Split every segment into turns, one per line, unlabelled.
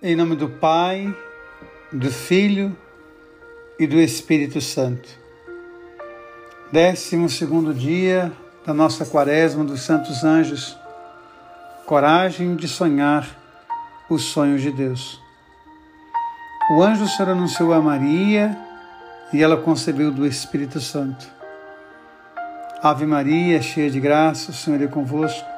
Em nome do Pai, do Filho e do Espírito Santo. Décimo segundo dia da nossa quaresma dos Santos Anjos. Coragem de sonhar os sonhos de Deus. O anjo do Senhor anunciou a Maria e ela concebeu do Espírito Santo. Ave Maria, cheia de graça, o Senhor é convosco.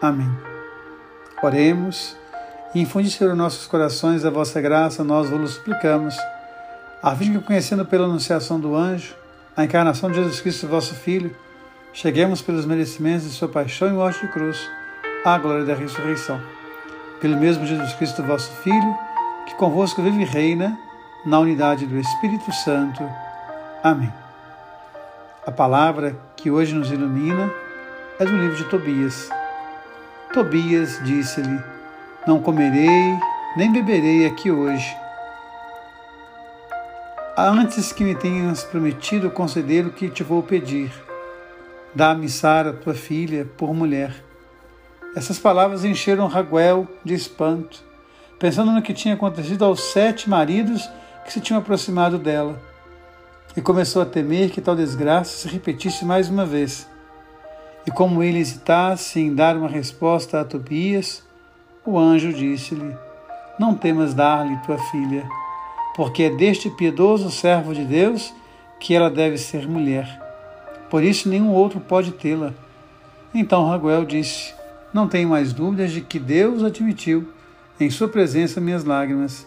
Amém. Oremos e infundi sobre nossos corações a vossa graça, nós vos suplicamos, a fim que, conhecendo pela anunciação do anjo a encarnação de Jesus Cristo, vosso Filho, cheguemos pelos merecimentos de sua paixão e morte de cruz à glória da ressurreição. Pelo mesmo Jesus Cristo, vosso Filho, que convosco vive e reina na unidade do Espírito Santo. Amém. A palavra que hoje nos ilumina é do livro de Tobias Tobias disse-lhe: Não comerei nem beberei aqui hoje. Antes que me tenhas prometido conceder o que te vou pedir, dá-me Sara, tua filha, por mulher. Essas palavras encheram Raguel de espanto, pensando no que tinha acontecido aos sete maridos que se tinham aproximado dela, e começou a temer que tal desgraça se repetisse mais uma vez. E como ele hesitasse em dar uma resposta a Tobias, o anjo disse-lhe: Não temas dar-lhe tua filha, porque é deste piedoso servo de Deus que ela deve ser mulher. Por isso nenhum outro pode tê-la. Então Raguel disse: Não tenho mais dúvidas de que Deus admitiu em sua presença minhas lágrimas.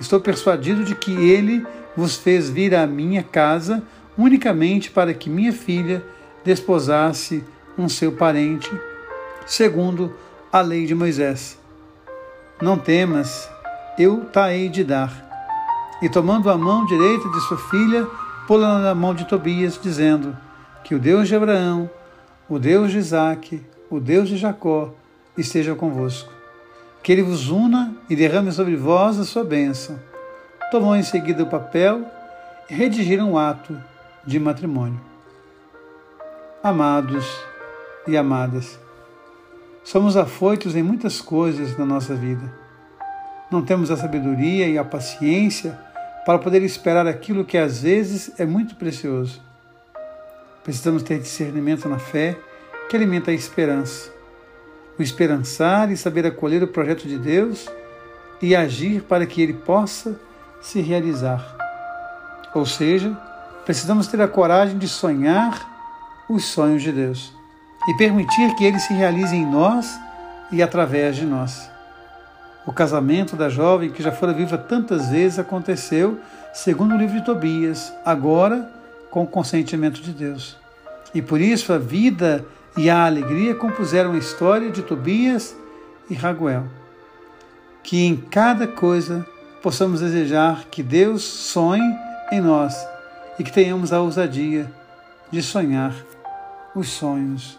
Estou persuadido de que ele vos fez vir à minha casa unicamente para que minha filha desposasse um seu parente, segundo a lei de Moisés. Não temas, eu ta hei de dar. E tomando a mão direita de sua filha, pô-la na mão de Tobias, dizendo: Que o Deus de Abraão, o Deus de Isaque, o Deus de Jacó, esteja convosco. Que ele vos una e derrame sobre vós a sua bênção. Tomou em seguida o papel e redigiram o ato de matrimônio. Amados, e amadas. Somos afoitos em muitas coisas na nossa vida. Não temos a sabedoria e a paciência para poder esperar aquilo que às vezes é muito precioso. Precisamos ter discernimento na fé que alimenta a esperança. O esperançar e saber acolher o projeto de Deus e agir para que ele possa se realizar. Ou seja, precisamos ter a coragem de sonhar os sonhos de Deus e permitir que ele se realize em nós e através de nós. O casamento da jovem que já fora viva tantas vezes aconteceu, segundo o livro de Tobias, agora com o consentimento de Deus. E por isso a vida e a alegria compuseram a história de Tobias e Raguel. Que em cada coisa possamos desejar que Deus sonhe em nós e que tenhamos a ousadia de sonhar os sonhos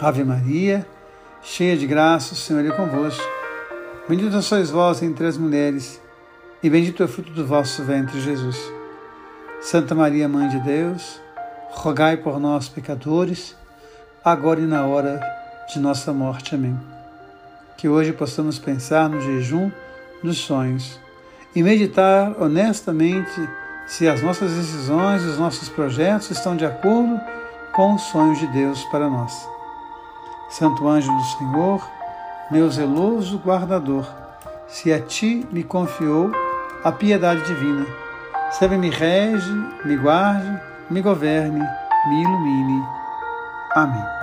Ave Maria, cheia de graça, o Senhor é convosco. Bendita sois vós entre as mulheres, e bendito é o fruto do vosso ventre, Jesus. Santa Maria, Mãe de Deus, rogai por nós, pecadores, agora e na hora de nossa morte. Amém. Que hoje possamos pensar no jejum dos sonhos e meditar honestamente se as nossas decisões os nossos projetos estão de acordo com os sonhos de Deus para nós. Santo anjo do Senhor, meu zeloso guardador, se a ti me confiou a piedade divina, sempre me rege, me guarde, me governe, me ilumine. Amém.